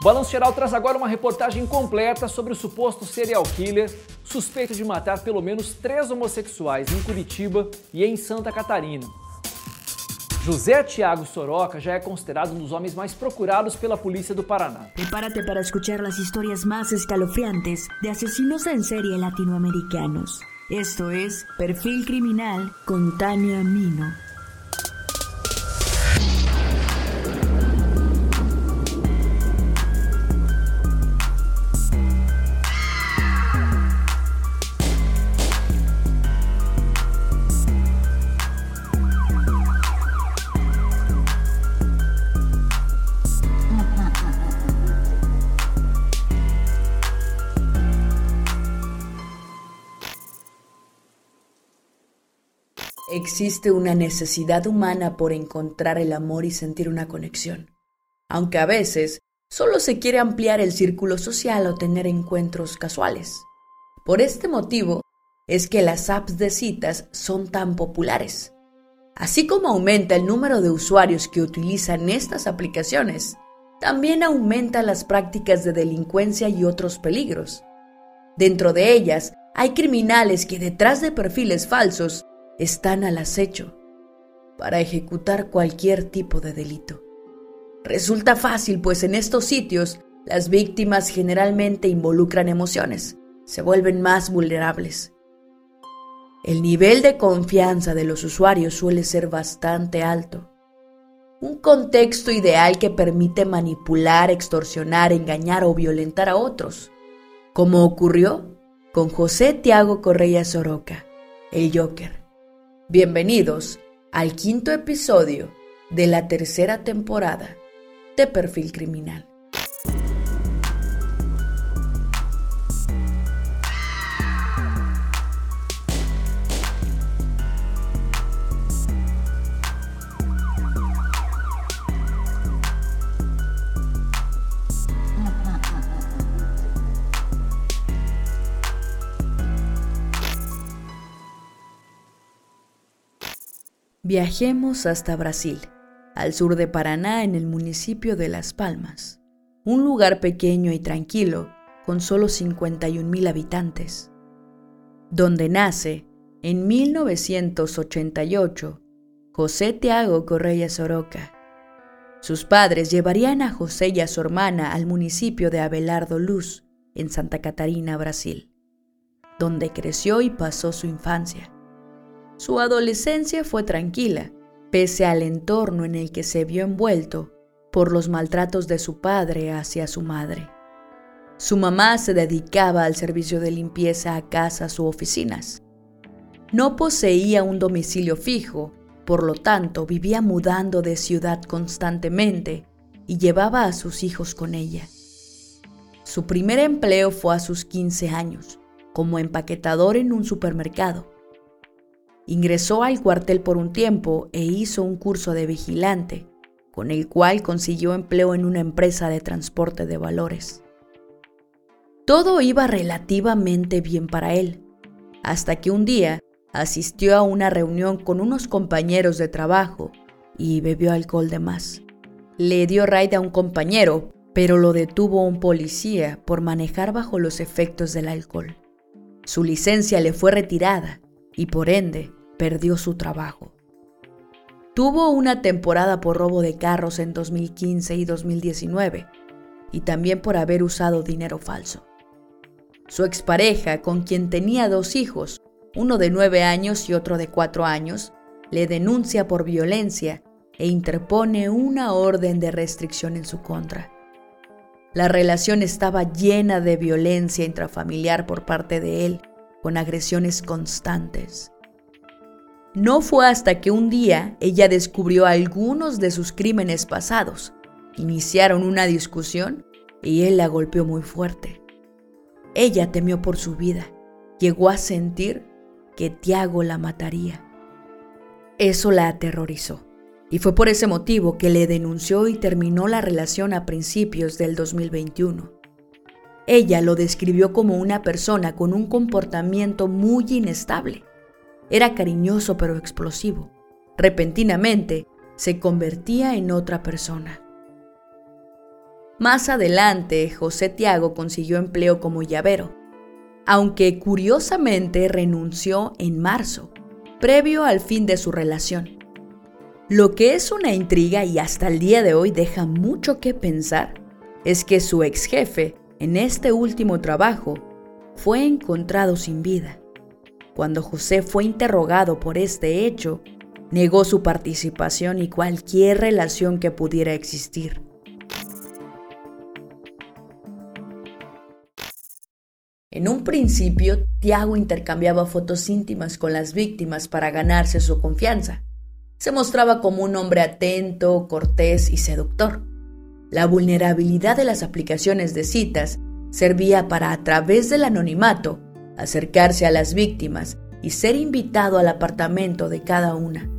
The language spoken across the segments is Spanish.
O Balanço Geral traz agora uma reportagem completa sobre o suposto serial killer suspeito de matar pelo menos três homossexuais em Curitiba e em Santa Catarina. José Tiago Soroca já é considerado um dos homens mais procurados pela polícia do Paraná. Prepárate para escuchar las historias más escalofriantes de asesinos en serie latinoamericanos. Esto es Perfil Criminal con Tania Mino. Existe una necesidad humana por encontrar el amor y sentir una conexión, aunque a veces solo se quiere ampliar el círculo social o tener encuentros casuales. Por este motivo es que las apps de citas son tan populares. Así como aumenta el número de usuarios que utilizan estas aplicaciones, también aumenta las prácticas de delincuencia y otros peligros. Dentro de ellas hay criminales que detrás de perfiles falsos están al acecho para ejecutar cualquier tipo de delito. Resulta fácil, pues en estos sitios las víctimas generalmente involucran emociones, se vuelven más vulnerables. El nivel de confianza de los usuarios suele ser bastante alto. Un contexto ideal que permite manipular, extorsionar, engañar o violentar a otros, como ocurrió con José Tiago Correa Soroca, el Joker. Bienvenidos al quinto episodio de la tercera temporada de Perfil Criminal. Viajemos hasta Brasil, al sur de Paraná, en el municipio de Las Palmas, un lugar pequeño y tranquilo, con solo 51 mil habitantes, donde nace, en 1988, José Tiago Correia Soroca. Sus padres llevarían a José y a su hermana al municipio de Abelardo Luz, en Santa Catarina, Brasil, donde creció y pasó su infancia. Su adolescencia fue tranquila, pese al entorno en el que se vio envuelto por los maltratos de su padre hacia su madre. Su mamá se dedicaba al servicio de limpieza a casas u oficinas. No poseía un domicilio fijo, por lo tanto vivía mudando de ciudad constantemente y llevaba a sus hijos con ella. Su primer empleo fue a sus 15 años, como empaquetador en un supermercado. Ingresó al cuartel por un tiempo e hizo un curso de vigilante, con el cual consiguió empleo en una empresa de transporte de valores. Todo iba relativamente bien para él, hasta que un día asistió a una reunión con unos compañeros de trabajo y bebió alcohol de más. Le dio raid a un compañero, pero lo detuvo un policía por manejar bajo los efectos del alcohol. Su licencia le fue retirada y por ende perdió su trabajo. Tuvo una temporada por robo de carros en 2015 y 2019 y también por haber usado dinero falso. Su expareja, con quien tenía dos hijos, uno de nueve años y otro de cuatro años, le denuncia por violencia e interpone una orden de restricción en su contra. La relación estaba llena de violencia intrafamiliar por parte de él, con agresiones constantes. No fue hasta que un día ella descubrió algunos de sus crímenes pasados. Iniciaron una discusión y él la golpeó muy fuerte. Ella temió por su vida. Llegó a sentir que Tiago la mataría. Eso la aterrorizó. Y fue por ese motivo que le denunció y terminó la relación a principios del 2021. Ella lo describió como una persona con un comportamiento muy inestable era cariñoso pero explosivo. Repentinamente se convertía en otra persona. Más adelante, José Tiago consiguió empleo como llavero, aunque curiosamente renunció en marzo, previo al fin de su relación. Lo que es una intriga y hasta el día de hoy deja mucho que pensar es que su ex jefe, en este último trabajo, fue encontrado sin vida. Cuando José fue interrogado por este hecho, negó su participación y cualquier relación que pudiera existir. En un principio, Tiago intercambiaba fotos íntimas con las víctimas para ganarse su confianza. Se mostraba como un hombre atento, cortés y seductor. La vulnerabilidad de las aplicaciones de citas servía para, a través del anonimato, acercarse a las víctimas y ser invitado al apartamento de cada una,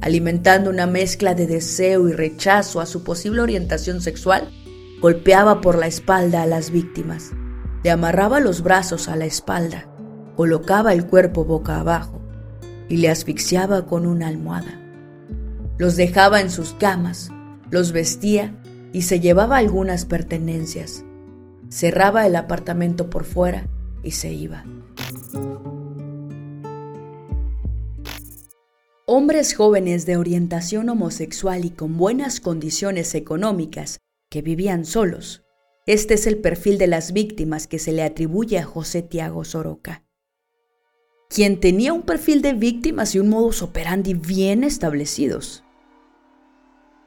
alimentando una mezcla de deseo y rechazo a su posible orientación sexual, golpeaba por la espalda a las víctimas. Le amarraba los brazos a la espalda, colocaba el cuerpo boca abajo y le asfixiaba con una almohada. Los dejaba en sus camas, los vestía y se llevaba algunas pertenencias. Cerraba el apartamento por fuera y se iba. Hombres jóvenes de orientación homosexual y con buenas condiciones económicas que vivían solos este es el perfil de las víctimas que se le atribuye a José Tiago Soroca, quien tenía un perfil de víctimas y un modus operandi bien establecidos.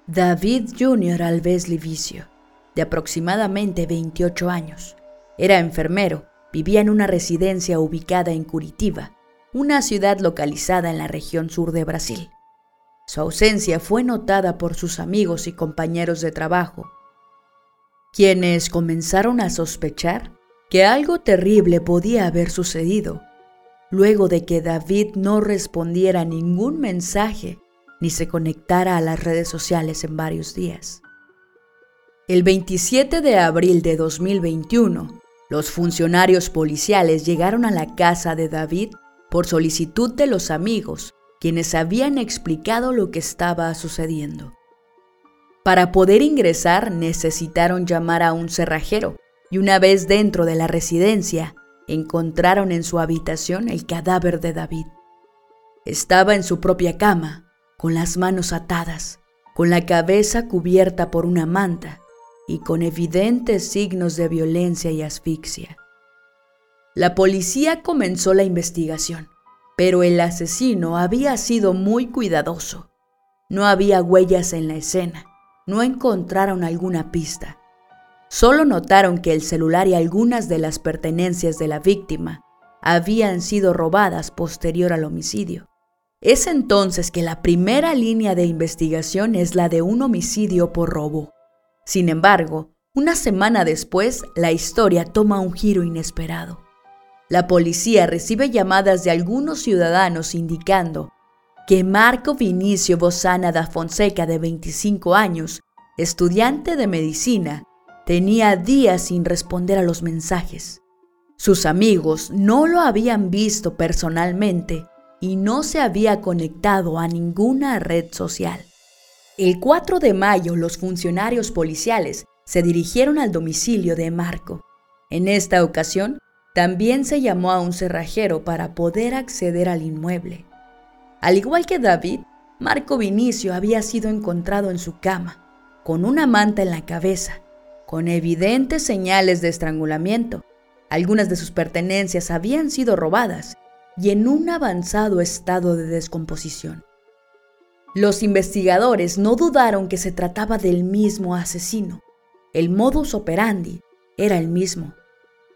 David Jr. Alves Livicio, de aproximadamente 28 años, era enfermero, vivía en una residencia ubicada en Curitiba, una ciudad localizada en la región sur de Brasil. Su ausencia fue notada por sus amigos y compañeros de trabajo, quienes comenzaron a sospechar que algo terrible podía haber sucedido luego de que David no respondiera ningún mensaje ni se conectara a las redes sociales en varios días. El 27 de abril de 2021, los funcionarios policiales llegaron a la casa de David por solicitud de los amigos, quienes habían explicado lo que estaba sucediendo. Para poder ingresar necesitaron llamar a un cerrajero y una vez dentro de la residencia encontraron en su habitación el cadáver de David. Estaba en su propia cama, con las manos atadas, con la cabeza cubierta por una manta y con evidentes signos de violencia y asfixia. La policía comenzó la investigación, pero el asesino había sido muy cuidadoso. No había huellas en la escena no encontraron alguna pista. Solo notaron que el celular y algunas de las pertenencias de la víctima habían sido robadas posterior al homicidio. Es entonces que la primera línea de investigación es la de un homicidio por robo. Sin embargo, una semana después, la historia toma un giro inesperado. La policía recibe llamadas de algunos ciudadanos indicando que Marco Vinicio Bozana da Fonseca, de 25 años, estudiante de medicina, tenía días sin responder a los mensajes. Sus amigos no lo habían visto personalmente y no se había conectado a ninguna red social. El 4 de mayo los funcionarios policiales se dirigieron al domicilio de Marco. En esta ocasión, también se llamó a un cerrajero para poder acceder al inmueble. Al igual que David, Marco Vinicio había sido encontrado en su cama, con una manta en la cabeza, con evidentes señales de estrangulamiento. Algunas de sus pertenencias habían sido robadas y en un avanzado estado de descomposición. Los investigadores no dudaron que se trataba del mismo asesino. El modus operandi era el mismo,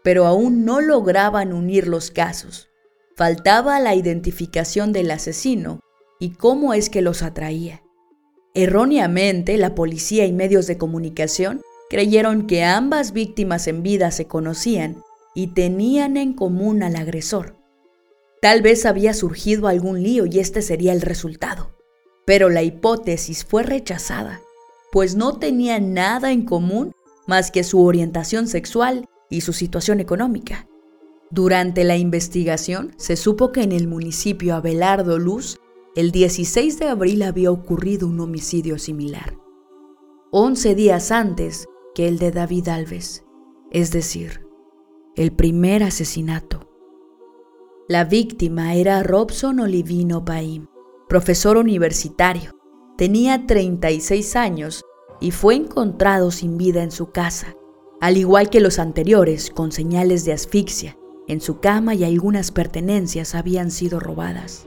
pero aún no lograban unir los casos. Faltaba la identificación del asesino y cómo es que los atraía. Erróneamente, la policía y medios de comunicación creyeron que ambas víctimas en vida se conocían y tenían en común al agresor. Tal vez había surgido algún lío y este sería el resultado. Pero la hipótesis fue rechazada, pues no tenían nada en común más que su orientación sexual y su situación económica. Durante la investigación se supo que en el municipio Abelardo Luz, el 16 de abril había ocurrido un homicidio similar. Once días antes, que el de David Alves, es decir, el primer asesinato. La víctima era Robson Olivino Paim, profesor universitario. Tenía 36 años y fue encontrado sin vida en su casa, al igual que los anteriores, con señales de asfixia. En su cama y algunas pertenencias habían sido robadas.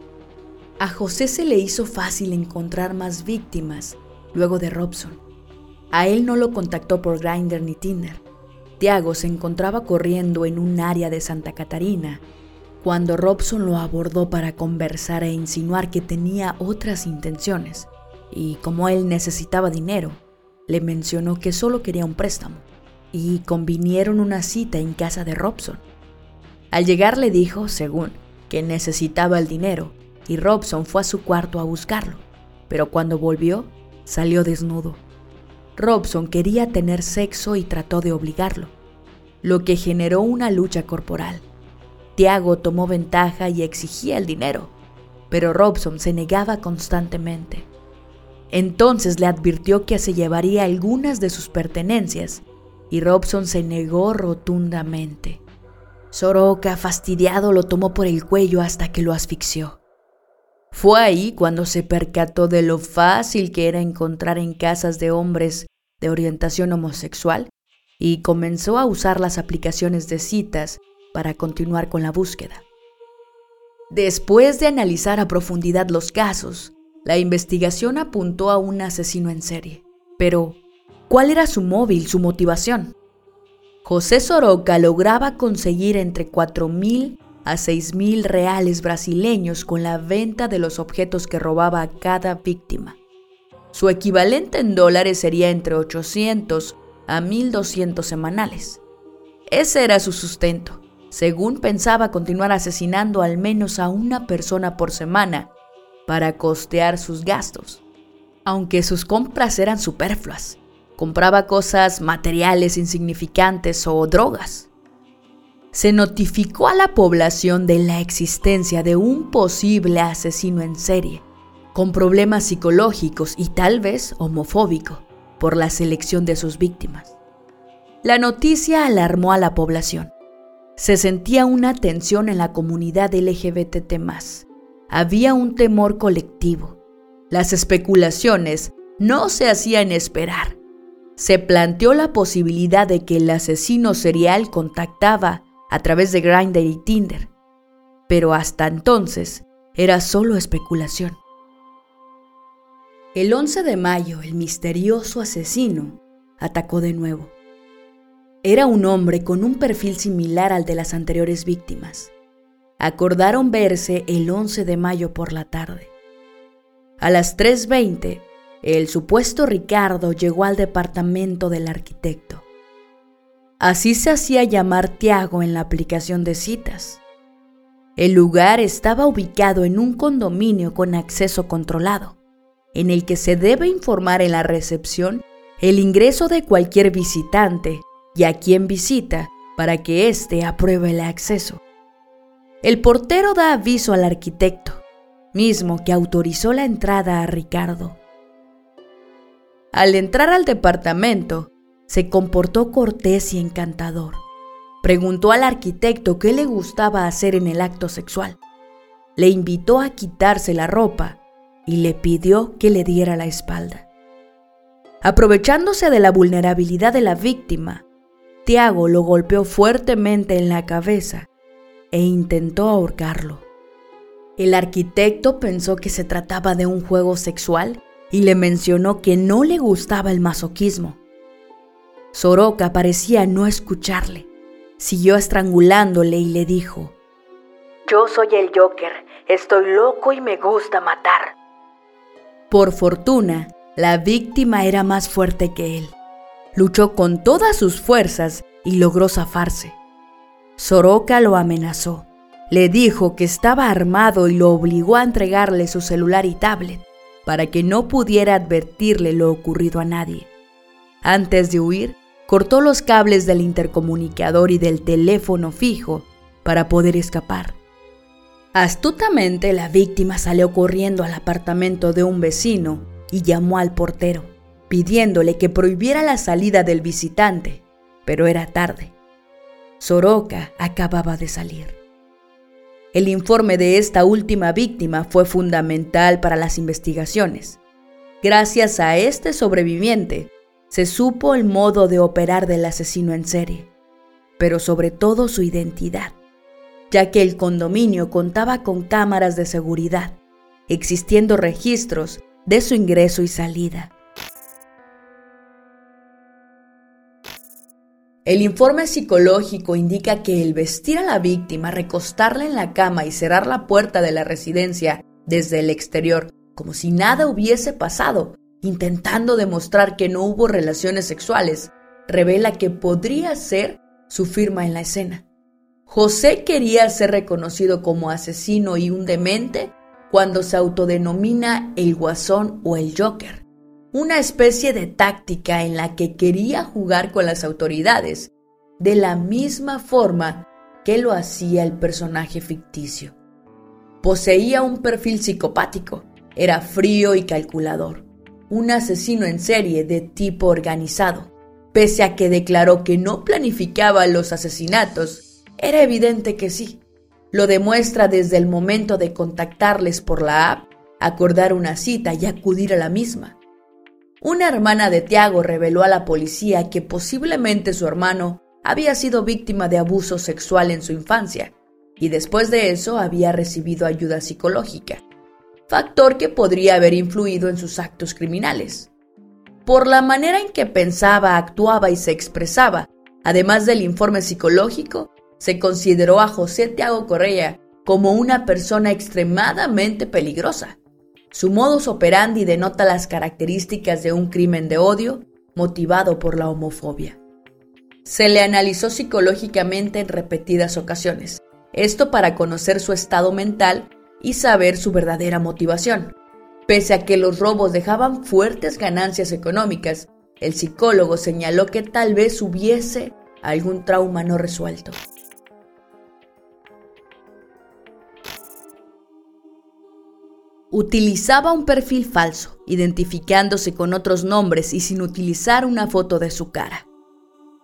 A José se le hizo fácil encontrar más víctimas luego de Robson. A él no lo contactó por Grindr ni Tinder. Tiago se encontraba corriendo en un área de Santa Catarina cuando Robson lo abordó para conversar e insinuar que tenía otras intenciones, y como él necesitaba dinero, le mencionó que solo quería un préstamo, y convinieron una cita en casa de Robson. Al llegar le dijo, según, que necesitaba el dinero, y Robson fue a su cuarto a buscarlo, pero cuando volvió, salió desnudo. Robson quería tener sexo y trató de obligarlo, lo que generó una lucha corporal. Tiago tomó ventaja y exigía el dinero, pero Robson se negaba constantemente. Entonces le advirtió que se llevaría algunas de sus pertenencias y Robson se negó rotundamente. Soroka, fastidiado, lo tomó por el cuello hasta que lo asfixió. Fue ahí cuando se percató de lo fácil que era encontrar en casas de hombres de orientación homosexual y comenzó a usar las aplicaciones de citas para continuar con la búsqueda. Después de analizar a profundidad los casos, la investigación apuntó a un asesino en serie. Pero, ¿cuál era su móvil, su motivación? José Soroca lograba conseguir entre 4.000 a 6.000 reales brasileños con la venta de los objetos que robaba a cada víctima. Su equivalente en dólares sería entre 800 a 1.200 semanales. Ese era su sustento según pensaba continuar asesinando al menos a una persona por semana para costear sus gastos, aunque sus compras eran superfluas. Compraba cosas materiales insignificantes o drogas. Se notificó a la población de la existencia de un posible asesino en serie, con problemas psicológicos y tal vez homofóbico por la selección de sus víctimas. La noticia alarmó a la población se sentía una tensión en la comunidad LGBT. Había un temor colectivo. Las especulaciones no se hacían esperar. Se planteó la posibilidad de que el asesino serial contactaba a través de Grindr y Tinder, pero hasta entonces era solo especulación. El 11 de mayo, el misterioso asesino atacó de nuevo. Era un hombre con un perfil similar al de las anteriores víctimas. Acordaron verse el 11 de mayo por la tarde. A las 3.20, el supuesto Ricardo llegó al departamento del arquitecto. Así se hacía llamar Tiago en la aplicación de citas. El lugar estaba ubicado en un condominio con acceso controlado, en el que se debe informar en la recepción el ingreso de cualquier visitante y a quien visita para que éste apruebe el acceso. El portero da aviso al arquitecto, mismo que autorizó la entrada a Ricardo. Al entrar al departamento, se comportó cortés y encantador. Preguntó al arquitecto qué le gustaba hacer en el acto sexual. Le invitó a quitarse la ropa y le pidió que le diera la espalda. Aprovechándose de la vulnerabilidad de la víctima, Tiago lo golpeó fuertemente en la cabeza e intentó ahorcarlo. El arquitecto pensó que se trataba de un juego sexual y le mencionó que no le gustaba el masoquismo. Soroka parecía no escucharle. Siguió estrangulándole y le dijo, Yo soy el Joker, estoy loco y me gusta matar. Por fortuna, la víctima era más fuerte que él. Luchó con todas sus fuerzas y logró zafarse. Soroka lo amenazó. Le dijo que estaba armado y lo obligó a entregarle su celular y tablet para que no pudiera advertirle lo ocurrido a nadie. Antes de huir, cortó los cables del intercomunicador y del teléfono fijo para poder escapar. Astutamente la víctima salió corriendo al apartamento de un vecino y llamó al portero. Pidiéndole que prohibiera la salida del visitante, pero era tarde. Soroka acababa de salir. El informe de esta última víctima fue fundamental para las investigaciones. Gracias a este sobreviviente, se supo el modo de operar del asesino en serie, pero sobre todo su identidad, ya que el condominio contaba con cámaras de seguridad, existiendo registros de su ingreso y salida. El informe psicológico indica que el vestir a la víctima, recostarla en la cama y cerrar la puerta de la residencia desde el exterior, como si nada hubiese pasado, intentando demostrar que no hubo relaciones sexuales, revela que podría ser su firma en la escena. José quería ser reconocido como asesino y un demente cuando se autodenomina el guasón o el joker, una especie de táctica en la que quería jugar con las autoridades, de la misma forma que lo hacía el personaje ficticio. Poseía un perfil psicopático, era frío y calculador un asesino en serie de tipo organizado. Pese a que declaró que no planificaba los asesinatos, era evidente que sí. Lo demuestra desde el momento de contactarles por la app, acordar una cita y acudir a la misma. Una hermana de Tiago reveló a la policía que posiblemente su hermano había sido víctima de abuso sexual en su infancia y después de eso había recibido ayuda psicológica factor que podría haber influido en sus actos criminales. Por la manera en que pensaba, actuaba y se expresaba, además del informe psicológico, se consideró a José Tiago Correa como una persona extremadamente peligrosa. Su modus operandi denota las características de un crimen de odio motivado por la homofobia. Se le analizó psicológicamente en repetidas ocasiones, esto para conocer su estado mental y saber su verdadera motivación. Pese a que los robos dejaban fuertes ganancias económicas, el psicólogo señaló que tal vez hubiese algún trauma no resuelto. Utilizaba un perfil falso, identificándose con otros nombres y sin utilizar una foto de su cara.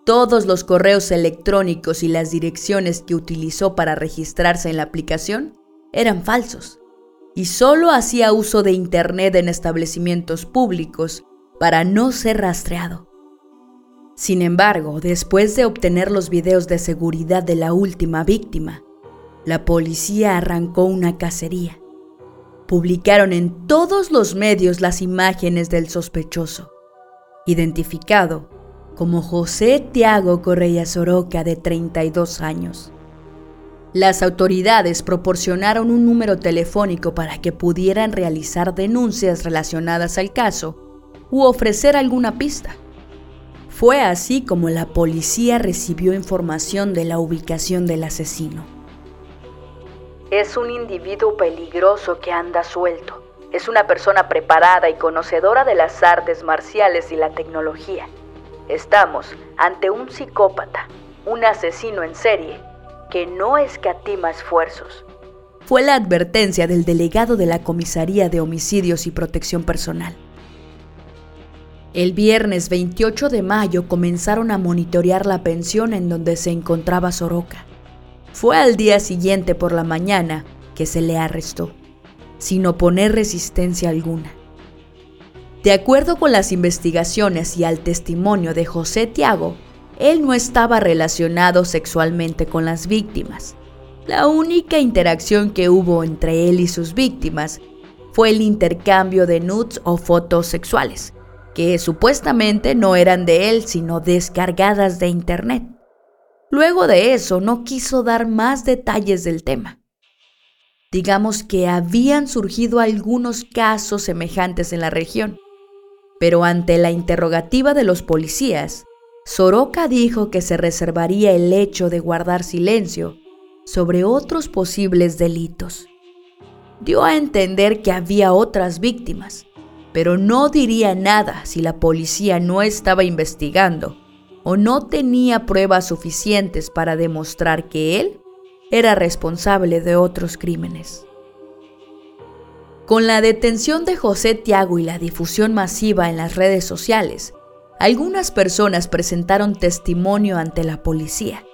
Todos los correos electrónicos y las direcciones que utilizó para registrarse en la aplicación eran falsos y solo hacía uso de Internet en establecimientos públicos para no ser rastreado. Sin embargo, después de obtener los videos de seguridad de la última víctima, la policía arrancó una cacería. Publicaron en todos los medios las imágenes del sospechoso, identificado como José Tiago Correa Soroca de 32 años. Las autoridades proporcionaron un número telefónico para que pudieran realizar denuncias relacionadas al caso u ofrecer alguna pista. Fue así como la policía recibió información de la ubicación del asesino. Es un individuo peligroso que anda suelto. Es una persona preparada y conocedora de las artes marciales y la tecnología. Estamos ante un psicópata, un asesino en serie que no escatima esfuerzos. Fue la advertencia del delegado de la Comisaría de Homicidios y Protección Personal. El viernes 28 de mayo comenzaron a monitorear la pensión en donde se encontraba Soroka. Fue al día siguiente por la mañana que se le arrestó, sin oponer resistencia alguna. De acuerdo con las investigaciones y al testimonio de José Tiago, él no estaba relacionado sexualmente con las víctimas. La única interacción que hubo entre él y sus víctimas fue el intercambio de nudes o fotos sexuales, que supuestamente no eran de él sino descargadas de internet. Luego de eso no quiso dar más detalles del tema. Digamos que habían surgido algunos casos semejantes en la región, pero ante la interrogativa de los policías, Soroka dijo que se reservaría el hecho de guardar silencio sobre otros posibles delitos. Dio a entender que había otras víctimas, pero no diría nada si la policía no estaba investigando o no tenía pruebas suficientes para demostrar que él era responsable de otros crímenes. Con la detención de José Tiago y la difusión masiva en las redes sociales, algunas personas presentaron testimonio ante la policía.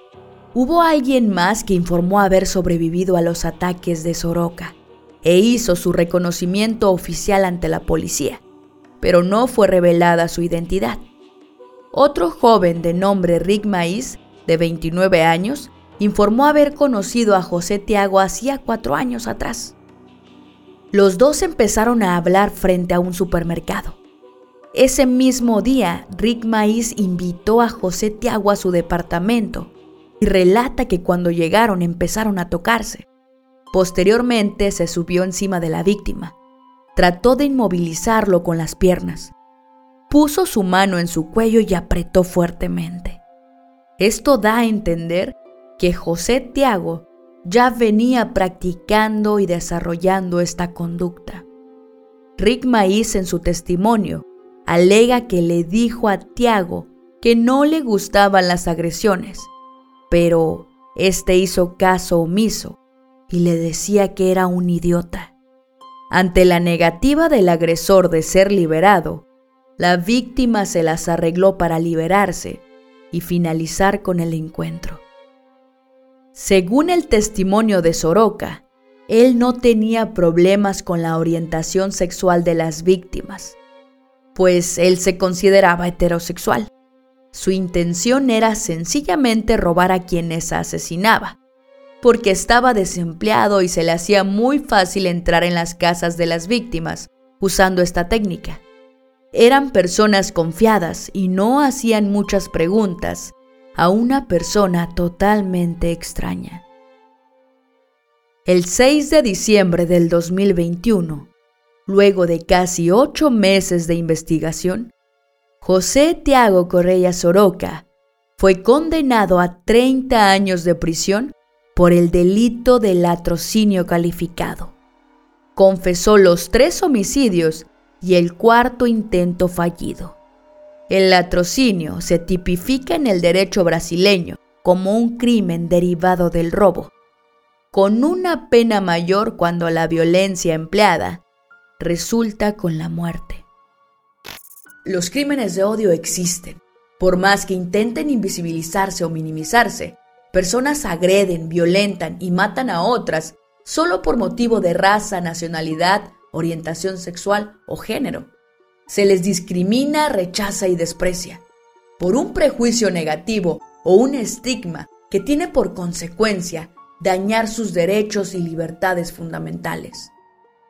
Hubo alguien más que informó haber sobrevivido a los ataques de Soroka e hizo su reconocimiento oficial ante la policía, pero no fue revelada su identidad. Otro joven de nombre Rick Maíz, de 29 años, informó haber conocido a José Tiago hacía cuatro años atrás. Los dos empezaron a hablar frente a un supermercado. Ese mismo día, Rick Maíz invitó a José Tiago a su departamento y relata que cuando llegaron empezaron a tocarse. Posteriormente se subió encima de la víctima. Trató de inmovilizarlo con las piernas. Puso su mano en su cuello y apretó fuertemente. Esto da a entender que José Tiago ya venía practicando y desarrollando esta conducta. Rick Maíz en su testimonio alega que le dijo a Tiago que no le gustaban las agresiones, pero este hizo caso omiso y le decía que era un idiota. Ante la negativa del agresor de ser liberado, la víctima se las arregló para liberarse y finalizar con el encuentro. Según el testimonio de Soroka, él no tenía problemas con la orientación sexual de las víctimas, pues él se consideraba heterosexual. Su intención era sencillamente robar a quienes asesinaba, porque estaba desempleado y se le hacía muy fácil entrar en las casas de las víctimas usando esta técnica. Eran personas confiadas y no hacían muchas preguntas a una persona totalmente extraña. El 6 de diciembre del 2021, luego de casi ocho meses de investigación, José Tiago Correa Soroca fue condenado a 30 años de prisión por el delito de latrocinio calificado. Confesó los tres homicidios y el cuarto intento fallido. El latrocinio se tipifica en el derecho brasileño como un crimen derivado del robo, con una pena mayor cuando la violencia empleada resulta con la muerte. Los crímenes de odio existen, por más que intenten invisibilizarse o minimizarse, Personas agreden, violentan y matan a otras solo por motivo de raza, nacionalidad, orientación sexual o género. Se les discrimina, rechaza y desprecia por un prejuicio negativo o un estigma que tiene por consecuencia dañar sus derechos y libertades fundamentales.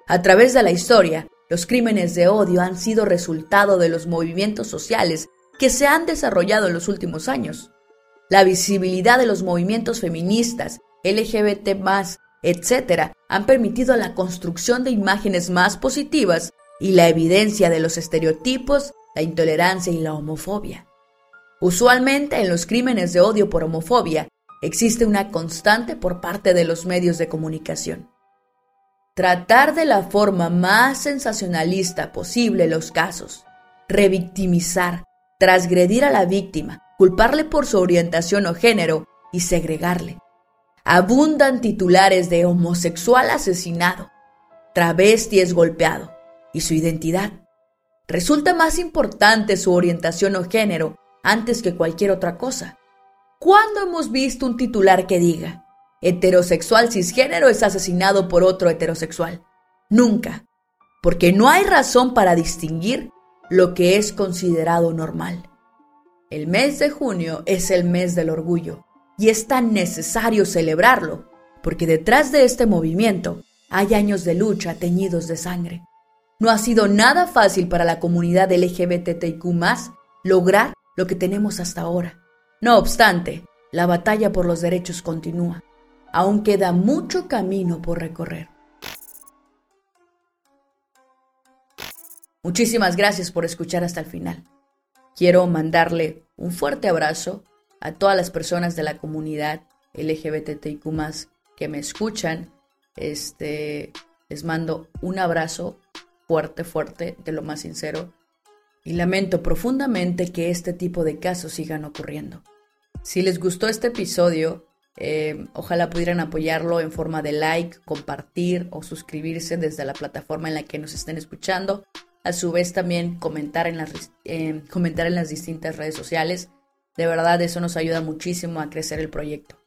A través de la historia, los crímenes de odio han sido resultado de los movimientos sociales que se han desarrollado en los últimos años. La visibilidad de los movimientos feministas, LGBT, etc., han permitido la construcción de imágenes más positivas y la evidencia de los estereotipos, la intolerancia y la homofobia. Usualmente en los crímenes de odio por homofobia existe una constante por parte de los medios de comunicación. Tratar de la forma más sensacionalista posible los casos, revictimizar, transgredir a la víctima, culparle por su orientación o género y segregarle. Abundan titulares de homosexual asesinado, travesti es golpeado y su identidad. Resulta más importante su orientación o género antes que cualquier otra cosa. ¿Cuándo hemos visto un titular que diga, heterosexual cisgénero es asesinado por otro heterosexual? Nunca, porque no hay razón para distinguir lo que es considerado normal. El mes de junio es el mes del orgullo y es tan necesario celebrarlo, porque detrás de este movimiento hay años de lucha teñidos de sangre. No ha sido nada fácil para la comunidad LGBTIQ lograr lo que tenemos hasta ahora. No obstante, la batalla por los derechos continúa. Aún queda mucho camino por recorrer. Muchísimas gracias por escuchar hasta el final. Quiero mandarle un fuerte abrazo a todas las personas de la comunidad LGBTIQ que me escuchan. Este, les mando un abrazo fuerte, fuerte, de lo más sincero. Y lamento profundamente que este tipo de casos sigan ocurriendo. Si les gustó este episodio, Eh, ojalá pudieran apoyarlo en forma de like, compartir o suscribirse desde la plataforma en la que nos estén escuchando. A su vez también comentar en las, eh, comentar en las distintas redes sociales. De verdad eso nos ayuda muchísimo a crecer el proyecto.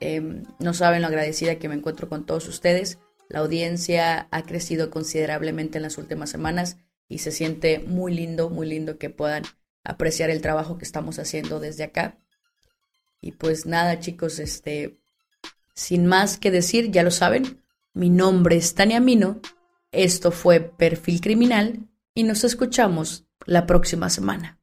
Em, no saben lo agradecida que me encuentro con todos ustedes. La audiencia ha crecido considerablemente en las últimas semanas y se siente muy lindo, muy lindo que puedan apreciar el trabajo que estamos haciendo desde acá. Y pues nada, chicos, este, sin más que decir, ya lo saben, mi nombre es Tania Mino, esto fue Perfil Criminal y nos escuchamos la próxima semana.